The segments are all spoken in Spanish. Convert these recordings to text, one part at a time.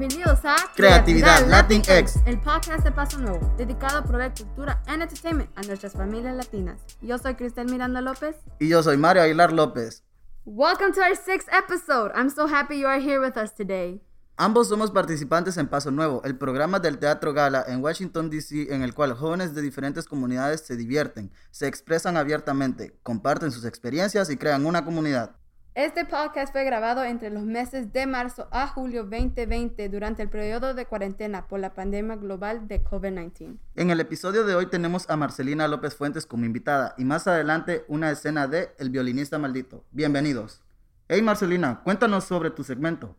Bienvenidos a Creatividad Latinx, el podcast de Paso Nuevo, dedicado a proveer cultura and entertainment a nuestras familias latinas. Yo soy Cristel Miranda López. Y yo soy Mario Aguilar López. Welcome to our sixth episode. I'm so happy you are here with us today. Ambos somos participantes en Paso Nuevo, el programa del Teatro Gala en Washington, D.C., en el cual jóvenes de diferentes comunidades se divierten, se expresan abiertamente, comparten sus experiencias y crean una comunidad. Este podcast fue grabado entre los meses de marzo a julio 2020 durante el periodo de cuarentena por la pandemia global de COVID-19. En el episodio de hoy tenemos a Marcelina López Fuentes como invitada y más adelante una escena de El violinista maldito. Bienvenidos. Hey Marcelina, cuéntanos sobre tu segmento.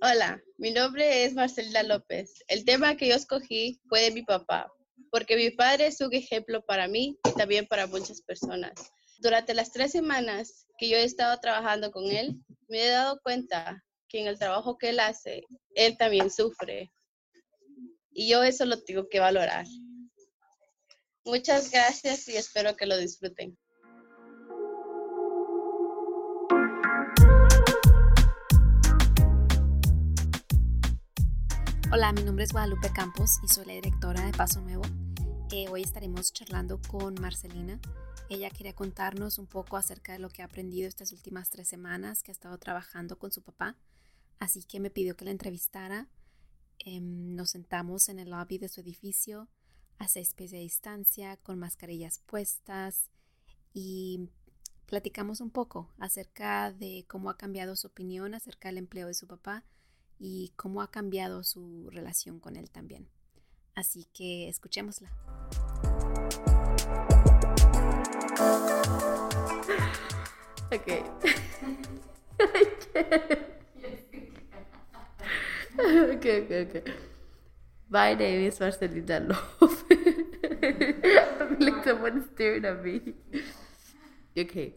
Hola, mi nombre es Marcelina López. El tema que yo escogí fue de mi papá, porque mi padre es un ejemplo para mí y también para muchas personas. Durante las tres semanas que yo he estado trabajando con él, me he dado cuenta que en el trabajo que él hace, él también sufre. Y yo eso lo tengo que valorar. Muchas gracias y espero que lo disfruten. Hola, mi nombre es Guadalupe Campos y soy la directora de Paso Nuevo. Eh, hoy estaremos charlando con Marcelina. Ella quería contarnos un poco acerca de lo que ha aprendido estas últimas tres semanas que ha estado trabajando con su papá. Así que me pidió que la entrevistara. Em, nos sentamos en el lobby de su edificio a seis pies de distancia, con mascarillas puestas y platicamos un poco acerca de cómo ha cambiado su opinión acerca del empleo de su papá y cómo ha cambiado su relación con él también. Así que escuchémosla. Okay. okay, okay, okay. My name is Marcelina feel like someone staring at me. Okay.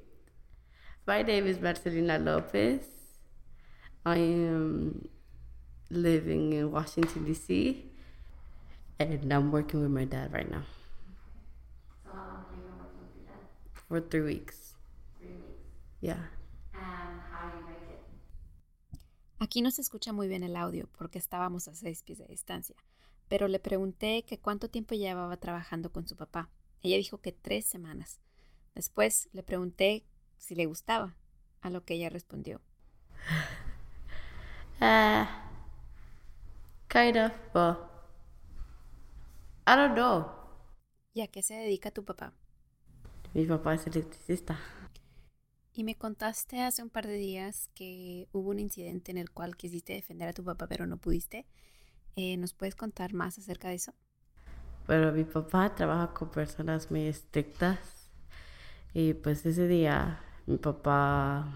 My name is Marcelina Lopez. I am living in Washington, D.C. And I'm working with my dad right now. So how long have you been working with your dad? For three weeks. Three weeks. Yeah. And how do you like it? Aquí no se escucha muy bien el audio porque estábamos a seis pies de distancia, pero le pregunté que cuánto tiempo llevaba trabajando con su papá. Ella dijo que tres semanas. Después le pregunté si le gustaba, a lo que ella respondió. Uh, kind of, but I don't know. ¿Y a qué se dedica tu papá? Mi papá es electricista. Y me contaste hace un par de días que hubo un incidente en el cual quisiste defender a tu papá pero no pudiste. Eh, ¿Nos puedes contar más acerca de eso? Pero mi papá trabaja con personas muy estrictas. Y pues ese día mi papá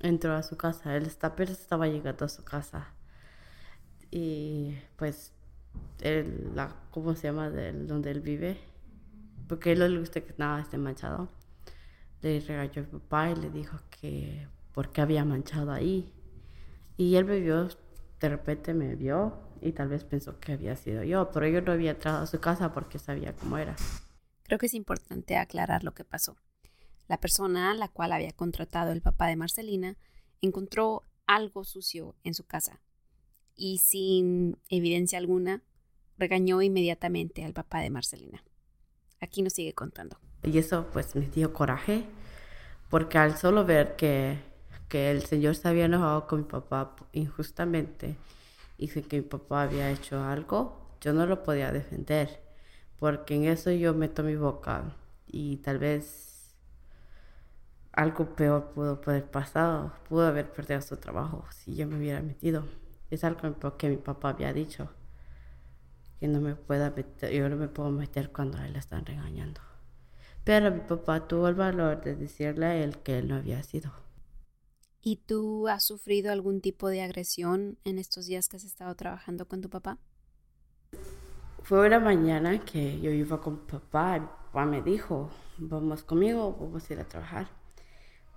entró a su casa. Él está, apenas estaba llegando a su casa. Y pues, la, ¿cómo se llama? Del, donde él vive. Porque él no le gusta que nada esté manchado. Le regañó mi papá y le dijo que por qué había manchado ahí. Y él me de repente me vio y tal vez pensó que había sido yo, pero yo no había entrado a su casa porque sabía cómo era. Creo que es importante aclarar lo que pasó. La persona a la cual había contratado el papá de Marcelina encontró algo sucio en su casa y sin evidencia alguna regañó inmediatamente al papá de Marcelina. Aquí nos sigue contando. Y eso pues me dio coraje, porque al solo ver que, que el señor se había enojado con mi papá injustamente y que mi papá había hecho algo, yo no lo podía defender, porque en eso yo meto mi boca y tal vez algo peor pudo haber pasado, pudo haber perdido su trabajo si yo me hubiera metido. Es algo que mi papá había dicho, que no me pueda meter, yo no me puedo meter cuando a él le están regañando. Pero mi papá tuvo el valor de decirle a él que él no había sido. ¿Y tú has sufrido algún tipo de agresión en estos días que has estado trabajando con tu papá? Fue una mañana que yo iba con papá y papá me dijo, vamos conmigo, vamos a ir a trabajar.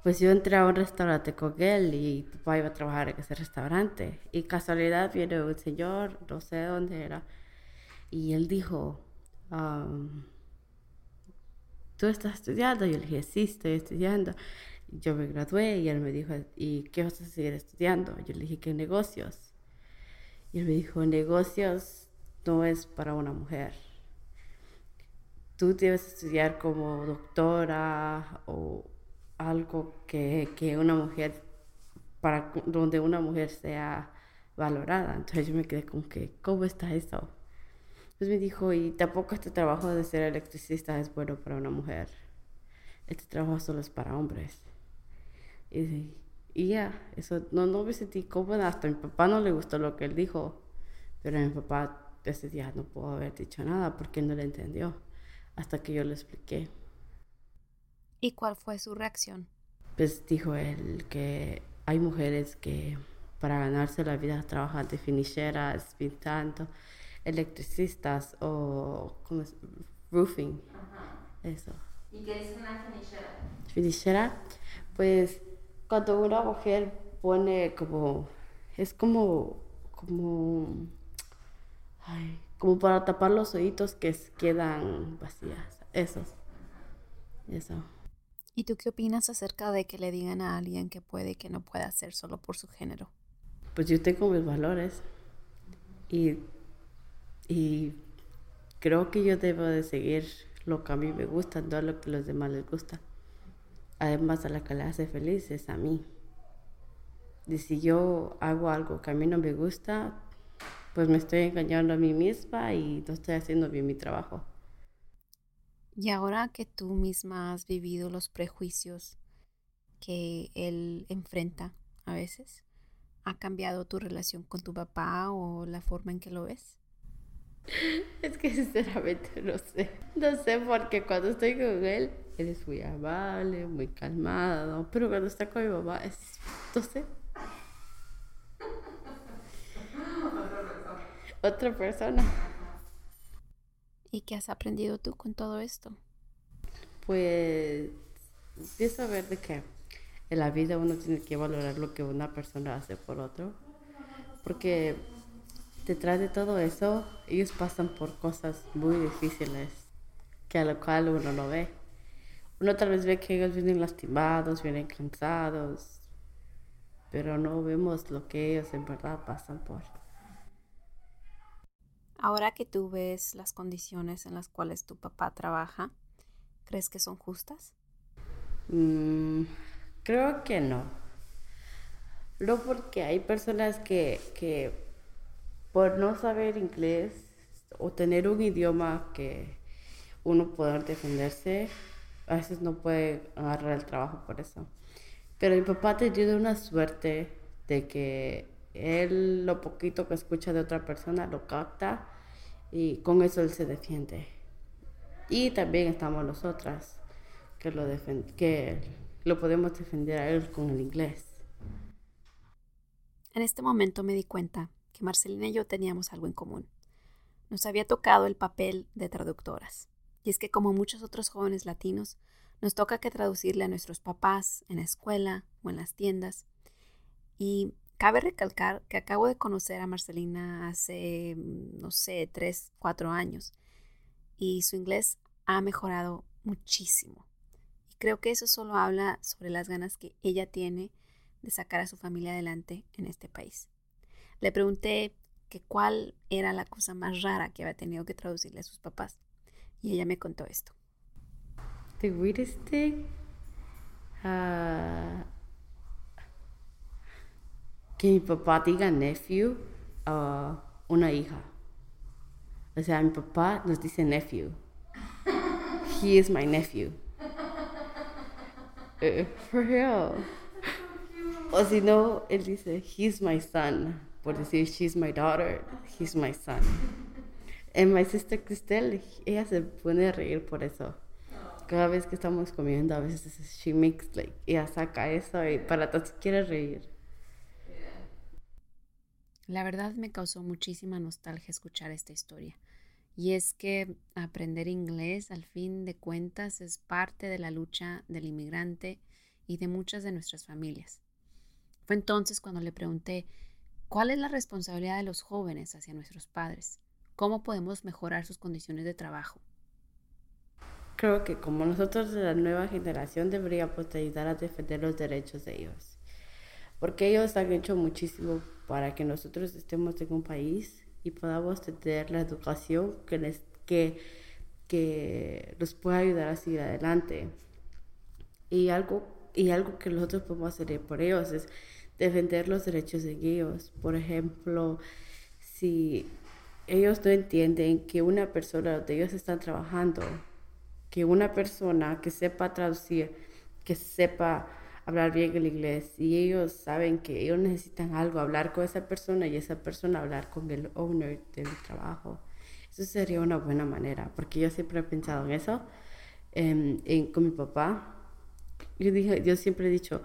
Pues yo entré a un restaurante con él y papá iba a trabajar en ese restaurante. Y casualidad viene un señor, no sé dónde era, y él dijo, um, ¿tú estás estudiando? Yo le dije, sí, estoy estudiando. Yo me gradué y él me dijo, ¿y qué vas a seguir estudiando? Yo le dije, ¿qué negocios? Y él me dijo, negocios no es para una mujer. Tú debes estudiar como doctora o algo que, que una mujer, para donde una mujer sea valorada. Entonces yo me quedé como que, ¿cómo está eso? Entonces me dijo, y tampoco este trabajo de ser electricista es bueno para una mujer. Este trabajo solo es para hombres. Y, y ya, eso no, no me sentí cómoda. Hasta a mi papá no le gustó lo que él dijo. Pero a mi papá ese día no pudo haber dicho nada porque no le entendió. Hasta que yo le expliqué. ¿Y cuál fue su reacción? Pues dijo él que hay mujeres que para ganarse la vida trabajan de finicheras, pintando, electricistas o ¿cómo es? roofing. Eso. ¿Y qué es una finichera? Finichera, pues cuando una mujer pone como, es como, como, ay, como para tapar los oídos que quedan vacías. Esos. Eso. ¿Y tú qué opinas acerca de que le digan a alguien que puede y que no puede hacer solo por su género? Pues yo tengo mis valores y, y creo que yo debo de seguir lo que a mí me gusta, no lo que a los demás les gusta. Además, a la que le hace feliz es a mí. Y si yo hago algo que a mí no me gusta, pues me estoy engañando a mí misma y no estoy haciendo bien mi trabajo. Y ahora que tú misma has vivido los prejuicios que él enfrenta a veces, ¿ha cambiado tu relación con tu papá o la forma en que lo ves? Es que sinceramente no sé. No sé porque cuando estoy con él, él es muy amable, muy calmado. Pero cuando está con mi mamá, es. No sé. Otra persona. ¿Y qué has aprendido tú con todo esto? Pues empiezo a ver de que en la vida uno tiene que valorar lo que una persona hace por otro. Porque detrás de todo eso, ellos pasan por cosas muy difíciles que a lo cual uno no ve. Uno tal vez ve que ellos vienen lastimados, vienen cansados, pero no vemos lo que ellos en verdad pasan por. Ahora que tú ves las condiciones en las cuales tu papá trabaja, ¿crees que son justas? Mm, creo que no. No porque hay personas que, que por no saber inglés o tener un idioma que uno pueda defenderse, a veces no puede agarrar el trabajo por eso. Pero mi papá te dio una suerte de que él lo poquito que escucha de otra persona lo capta y con eso él se defiende. Y también estamos nosotras que lo, que lo podemos defender a él con el inglés. En este momento me di cuenta Marcelina y yo teníamos algo en común. Nos había tocado el papel de traductoras. Y es que como muchos otros jóvenes latinos, nos toca que traducirle a nuestros papás en la escuela o en las tiendas. Y Cabe recalcar que acabo de conocer a Marcelina hace, no sé, tres, cuatro años y su inglés ha mejorado muchísimo. Y creo que eso solo habla sobre las ganas que ella tiene de sacar a su familia adelante en este país. Le pregunté que cuál era la cosa más rara que había tenido que traducirle a sus papás y ella me contó esto. The weirdest thing, uh, que mi papá diga nephew a una hija. O sea, mi papá nos dice nephew. He is my nephew. Uh, for real. O si no, él dice, he's my son. Por decir, she's my daughter, he's my son. And my sister Cristel, ella se pone a reír por eso. Cada vez que estamos comiendo, a veces she makes like, ella saca eso y para todos quiere reír. La verdad me causó muchísima nostalgia escuchar esta historia. Y es que aprender inglés al fin de cuentas es parte de la lucha del inmigrante y de muchas de nuestras familias. Fue entonces cuando le pregunté, ¿cuál es la responsabilidad de los jóvenes hacia nuestros padres? ¿Cómo podemos mejorar sus condiciones de trabajo? Creo que como nosotros de la nueva generación deberíamos ayudar a defender los derechos de ellos porque ellos han hecho muchísimo para que nosotros estemos en un país y podamos tener la educación que, les, que, que nos pueda ayudar a seguir adelante. Y algo, y algo que nosotros podemos hacer por ellos es defender los derechos de ellos. Por ejemplo, si ellos no entienden que una persona donde ellos están trabajando, que una persona que sepa traducir, que sepa hablar bien el inglés y ellos saben que ellos necesitan algo, hablar con esa persona y esa persona hablar con el owner del trabajo. Eso sería una buena manera, porque yo siempre he pensado en eso em, con mi papá. Yo, dije, yo siempre he dicho,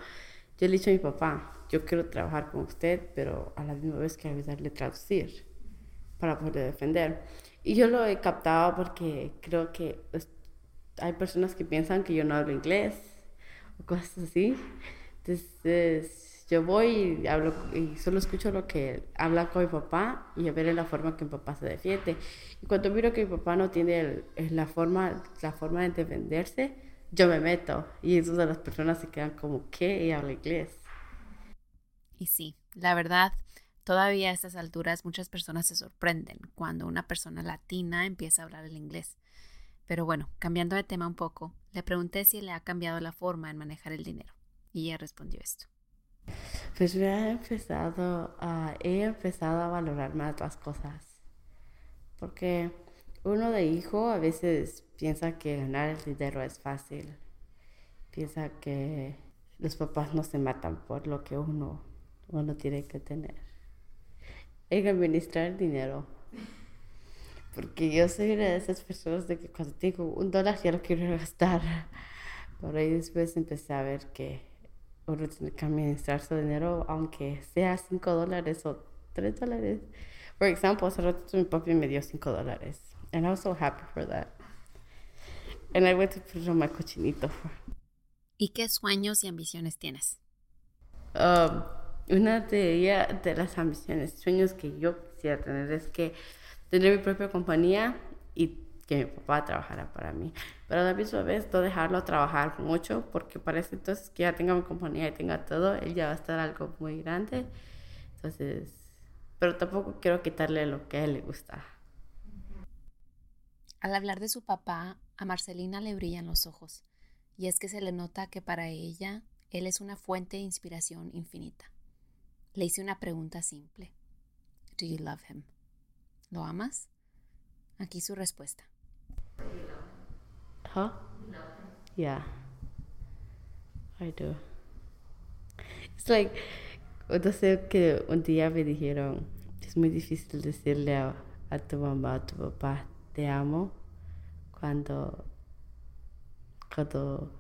yo le he dicho a mi papá, yo quiero trabajar con usted, pero a la misma vez quiero ayudarle a traducir para poder defender. Y yo lo he captado porque creo que hay personas que piensan que yo no hablo inglés o cosas así. Entonces yo voy y hablo y solo escucho lo que habla con mi papá y a ver la forma que mi papá se defiende. Y cuando miro que mi papá no tiene la, forma, la forma de defenderse, yo me meto y de las personas se quedan como, ¿qué? Y habla inglés. Y sí, la verdad, todavía a estas alturas muchas personas se sorprenden cuando una persona latina empieza a hablar el inglés. Pero bueno, cambiando de tema un poco, le pregunté si le ha cambiado la forma en manejar el dinero. Y ella respondió esto. Pues ha empezado he empezado a valorar más las cosas. Porque uno de hijo a veces piensa que ganar el dinero es fácil. Piensa que los papás no se matan por lo que uno, uno tiene que tener. En administrar dinero porque yo soy una de esas personas de que cuando tengo un dólar ya lo quiero gastar. Por ahí después empecé a ver que uno tiene que administrar su dinero, aunque sea 5 dólares o 3 dólares. Por ejemplo, hace rato mi papi me dio 5 dólares. And I was so happy for that. And I went to put on my cochinito. ¿Y qué sueños y ambiciones tienes? Um, una de, de las ambiciones, sueños que yo quisiera tener es que tener mi propia compañía y que mi papá trabajara para mí. Pero a la misma vez no dejarlo trabajar mucho porque parece entonces que ya tenga mi compañía y tenga todo, él ya va a estar algo muy grande. Entonces, pero tampoco quiero quitarle lo que a él le gusta. Al hablar de su papá, a Marcelina le brillan los ojos y es que se le nota que para ella él es una fuente de inspiración infinita. Le hice una pregunta simple. Do you love him? ¿Lo amas? Aquí su respuesta. Huh? Yeah. I do. It's like, no sé que un día me dijeron, es muy difícil decirle a, a tu mamá, a tu papá, te amo, cuando, cuando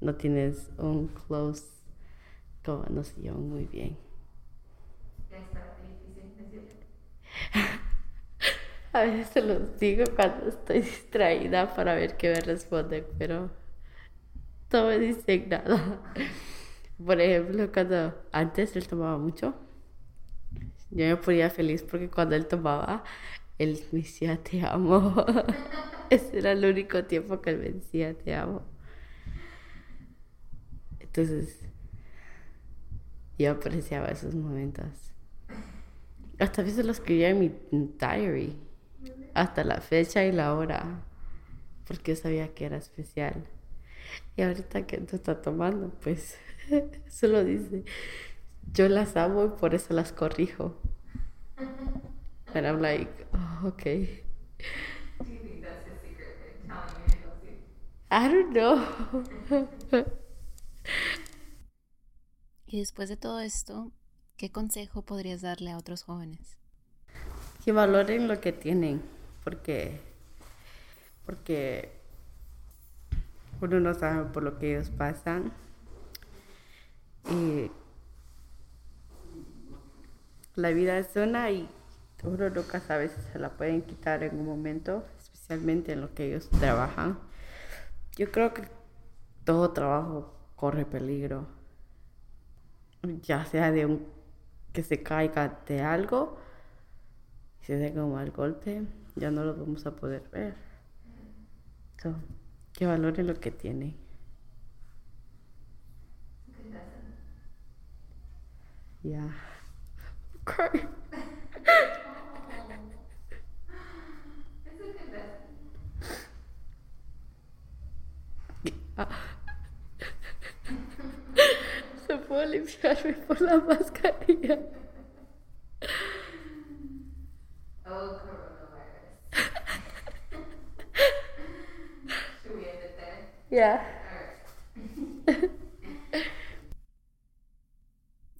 no tienes un close conversación muy bien. A veces se los digo cuando estoy distraída para ver qué me responden, pero no me dicen nada. Por ejemplo, cuando antes él tomaba mucho, yo me ponía feliz porque cuando él tomaba, él me decía te amo. Ese era el único tiempo que él me decía te amo. Entonces, yo apreciaba esos momentos. Hasta a veces lo escribía en mi diary hasta la fecha y la hora, porque sabía que era especial. Y ahorita que tú está tomando, pues solo dice, yo las amo y por eso las corrijo. And I'm like, oh, okay. I don't know. y después de todo esto, ¿qué consejo podrías darle a otros jóvenes? Que valoren lo que tienen porque, porque uno no sabe por lo que ellos pasan. Y la vida es una y uno nunca sabe si se la pueden quitar en un momento, especialmente en lo que ellos trabajan. Yo creo que todo trabajo corre peligro, ya sea de un que se caiga de algo, se tenga un mal golpe, ya no lo vamos a poder ver. que valore lo que tiene. Yeah. Ah. Limpiarme por la mascarilla. Oh.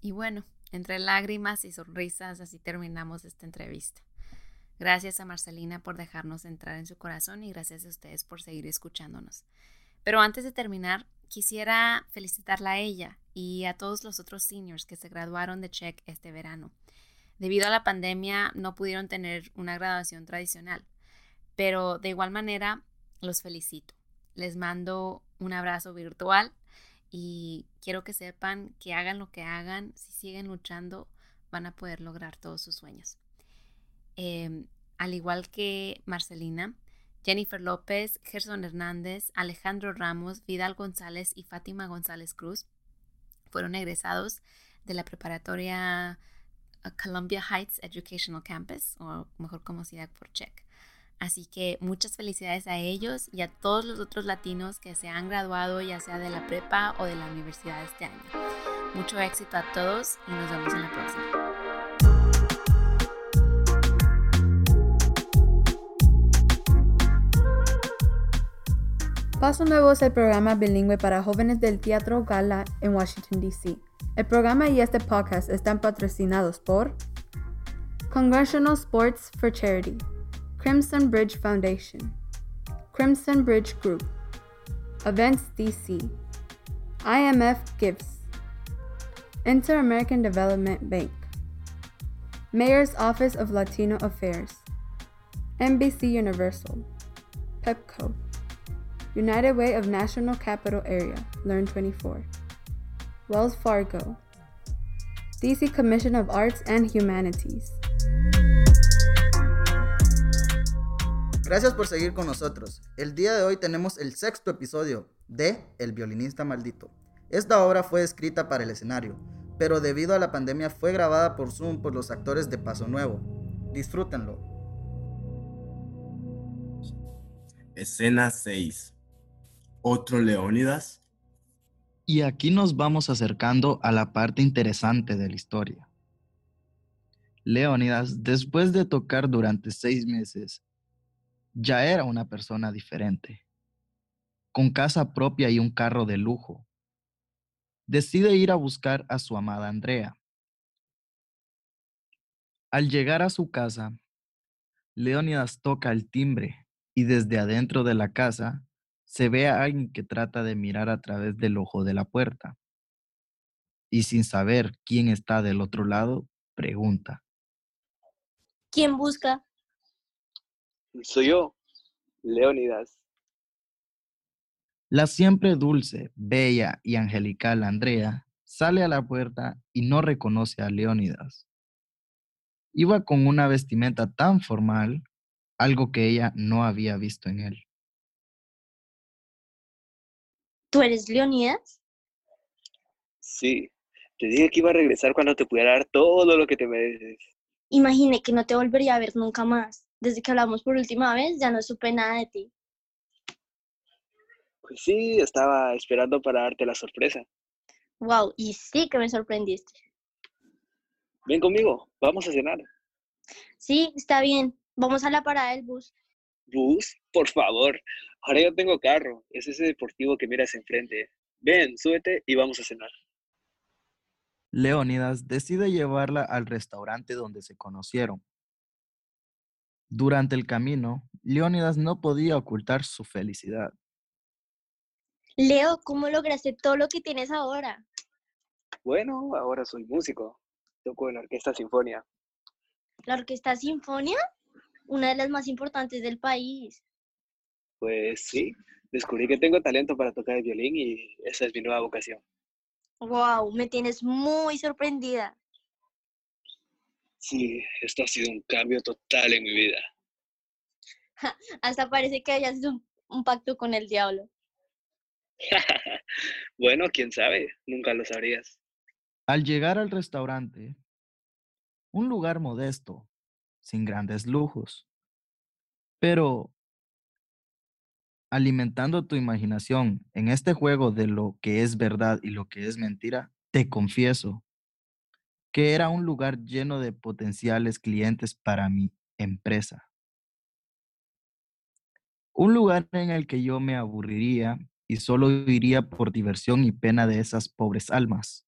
Y bueno, entre lágrimas y sonrisas así terminamos esta entrevista. Gracias a Marcelina por dejarnos entrar en su corazón y gracias a ustedes por seguir escuchándonos. Pero antes de terminar, quisiera felicitarla a ella y a todos los otros seniors que se graduaron de Check este verano. Debido a la pandemia no pudieron tener una graduación tradicional, pero de igual manera los felicito. Les mando un abrazo virtual y quiero que sepan que hagan lo que hagan, si siguen luchando, van a poder lograr todos sus sueños. Eh, al igual que Marcelina, Jennifer López, Gerson Hernández, Alejandro Ramos, Vidal González y Fátima González Cruz fueron egresados de la preparatoria uh, Columbia Heights Educational Campus, o mejor conocida por CHEC. Así que muchas felicidades a ellos y a todos los otros latinos que se han graduado ya sea de la prepa o de la universidad este año. Mucho éxito a todos y nos vemos en la próxima. Paso Nuevo es el programa bilingüe para jóvenes del Teatro Gala en Washington, D.C. El programa y este podcast están patrocinados por Congressional Sports for Charity, Crimson Bridge Foundation, Crimson Bridge Group, Events DC, IMF Gives, Inter American Development Bank, Mayor's Office of Latino Affairs, NBC Universal, PEPCO, United Way of National Capital Area, Learn 24, Wells Fargo, DC Commission of Arts and Humanities. Gracias por seguir con nosotros. El día de hoy tenemos el sexto episodio de El violinista maldito. Esta obra fue escrita para el escenario, pero debido a la pandemia fue grabada por Zoom por los actores de Paso Nuevo. Disfrútenlo. Escena 6. ¿Otro Leónidas? Y aquí nos vamos acercando a la parte interesante de la historia. Leónidas, después de tocar durante seis meses, ya era una persona diferente, con casa propia y un carro de lujo. Decide ir a buscar a su amada Andrea. Al llegar a su casa, Leónidas toca el timbre y desde adentro de la casa se ve a alguien que trata de mirar a través del ojo de la puerta. Y sin saber quién está del otro lado, pregunta. ¿Quién busca? Soy yo, Leónidas. La siempre dulce, bella y angelical Andrea sale a la puerta y no reconoce a Leónidas. Iba con una vestimenta tan formal, algo que ella no había visto en él. ¿Tú eres Leonidas? Sí, te dije que iba a regresar cuando te pudiera dar todo lo que te mereces. Imaginé que no te volvería a ver nunca más. Desde que hablamos por última vez ya no supe nada de ti. Pues sí, estaba esperando para darte la sorpresa. Wow, y sí que me sorprendiste. Ven conmigo, vamos a cenar. Sí, está bien. Vamos a la parada del bus. ¿Bus? Por favor. Ahora yo tengo carro. Es ese deportivo que miras enfrente. Ven, súbete y vamos a cenar. Leónidas decide llevarla al restaurante donde se conocieron. Durante el camino, Leónidas no podía ocultar su felicidad. Leo, ¿cómo lograste todo lo que tienes ahora? Bueno, ahora soy músico. Toco en la Orquesta Sinfonia. ¿La Orquesta Sinfonia? Una de las más importantes del país. Pues sí, descubrí que tengo talento para tocar el violín y esa es mi nueva vocación. Wow, me tienes muy sorprendida. Sí, esto ha sido un cambio total en mi vida. Hasta parece que hayas hecho un, un pacto con el diablo. bueno, quién sabe, nunca lo sabrías. Al llegar al restaurante, un lugar modesto, sin grandes lujos, pero alimentando tu imaginación en este juego de lo que es verdad y lo que es mentira, te confieso que era un lugar lleno de potenciales clientes para mi empresa. Un lugar en el que yo me aburriría y solo iría por diversión y pena de esas pobres almas.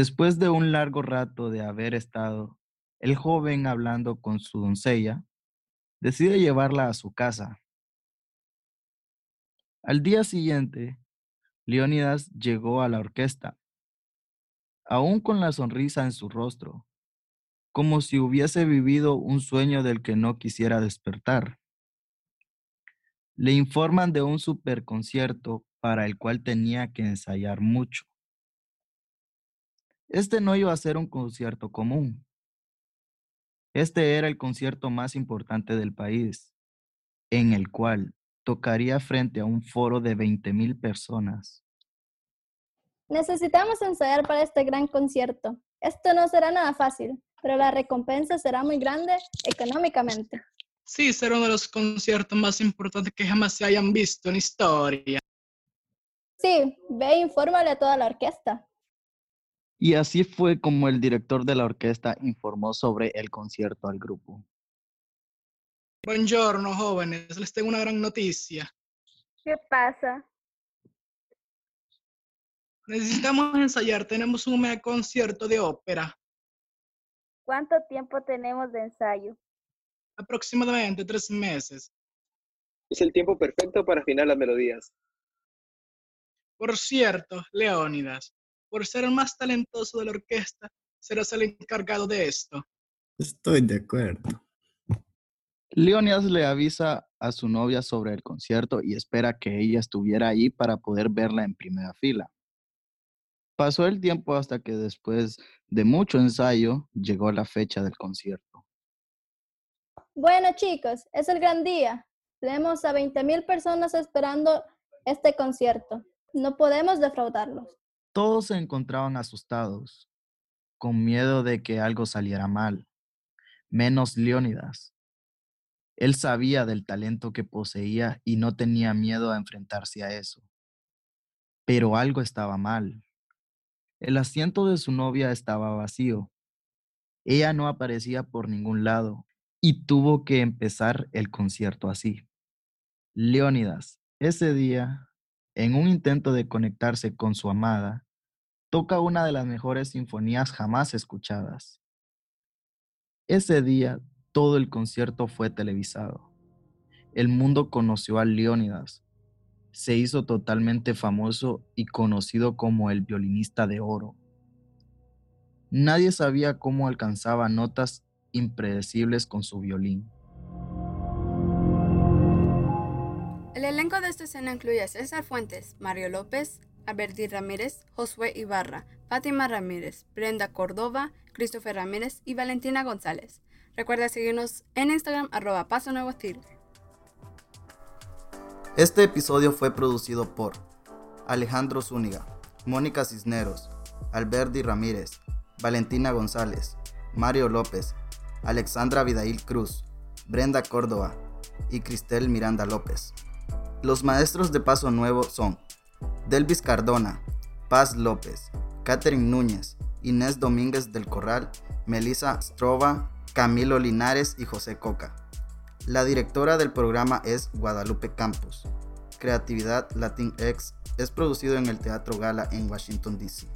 Después de un largo rato de haber estado el joven hablando con su doncella, decide llevarla a su casa. Al día siguiente, Leónidas llegó a la orquesta, aún con la sonrisa en su rostro, como si hubiese vivido un sueño del que no quisiera despertar. Le informan de un superconcierto para el cual tenía que ensayar mucho. Este no iba a ser un concierto común. Este era el concierto más importante del país, en el cual tocaría frente a un foro de 20.000 personas. Necesitamos ensayar para este gran concierto. Esto no será nada fácil, pero la recompensa será muy grande económicamente. Sí, será uno de los conciertos más importantes que jamás se hayan visto en historia. Sí, ve e infórmale a toda la orquesta. Y así fue como el director de la orquesta informó sobre el concierto al grupo. Buongiorno, jóvenes. Les tengo una gran noticia. ¿Qué pasa? Necesitamos ensayar. Tenemos un mega concierto de ópera. ¿Cuánto tiempo tenemos de ensayo? Aproximadamente tres meses. Es el tiempo perfecto para afinar las melodías. Por cierto, Leónidas, por ser el más talentoso de la orquesta, serás el encargado de esto. Estoy de acuerdo. Leonidas le avisa a su novia sobre el concierto y espera que ella estuviera ahí para poder verla en primera fila. Pasó el tiempo hasta que después de mucho ensayo llegó la fecha del concierto. Bueno chicos, es el gran día. Tenemos a 20.000 personas esperando este concierto. No podemos defraudarlos. Todos se encontraban asustados, con miedo de que algo saliera mal, menos Leónidas. Él sabía del talento que poseía y no tenía miedo a enfrentarse a eso. Pero algo estaba mal. El asiento de su novia estaba vacío. Ella no aparecía por ningún lado y tuvo que empezar el concierto así. Leónidas, ese día, en un intento de conectarse con su amada, toca una de las mejores sinfonías jamás escuchadas. Ese día, todo el concierto fue televisado. El mundo conoció a Leónidas. Se hizo totalmente famoso y conocido como el violinista de oro. Nadie sabía cómo alcanzaba notas impredecibles con su violín. El elenco de esta escena incluye a César Fuentes, Mario López, Alberti Ramírez, Josué Ibarra, Fátima Ramírez, Brenda Córdoba, Christopher Ramírez y Valentina González. Recuerda seguirnos en Instagram arroba Paso Nuevo. Este episodio fue producido por Alejandro Zúñiga, Mónica Cisneros, Alberti Ramírez, Valentina González, Mario López, Alexandra Vidail Cruz, Brenda Córdoba y Cristel Miranda López. Los maestros de Paso Nuevo son Delvis Cardona, Paz López, Catherine Núñez, Inés Domínguez del Corral, Melissa Strova, Camilo Linares y José Coca. La directora del programa es Guadalupe Campos. Creatividad Latinx es producido en el Teatro Gala en Washington, D.C.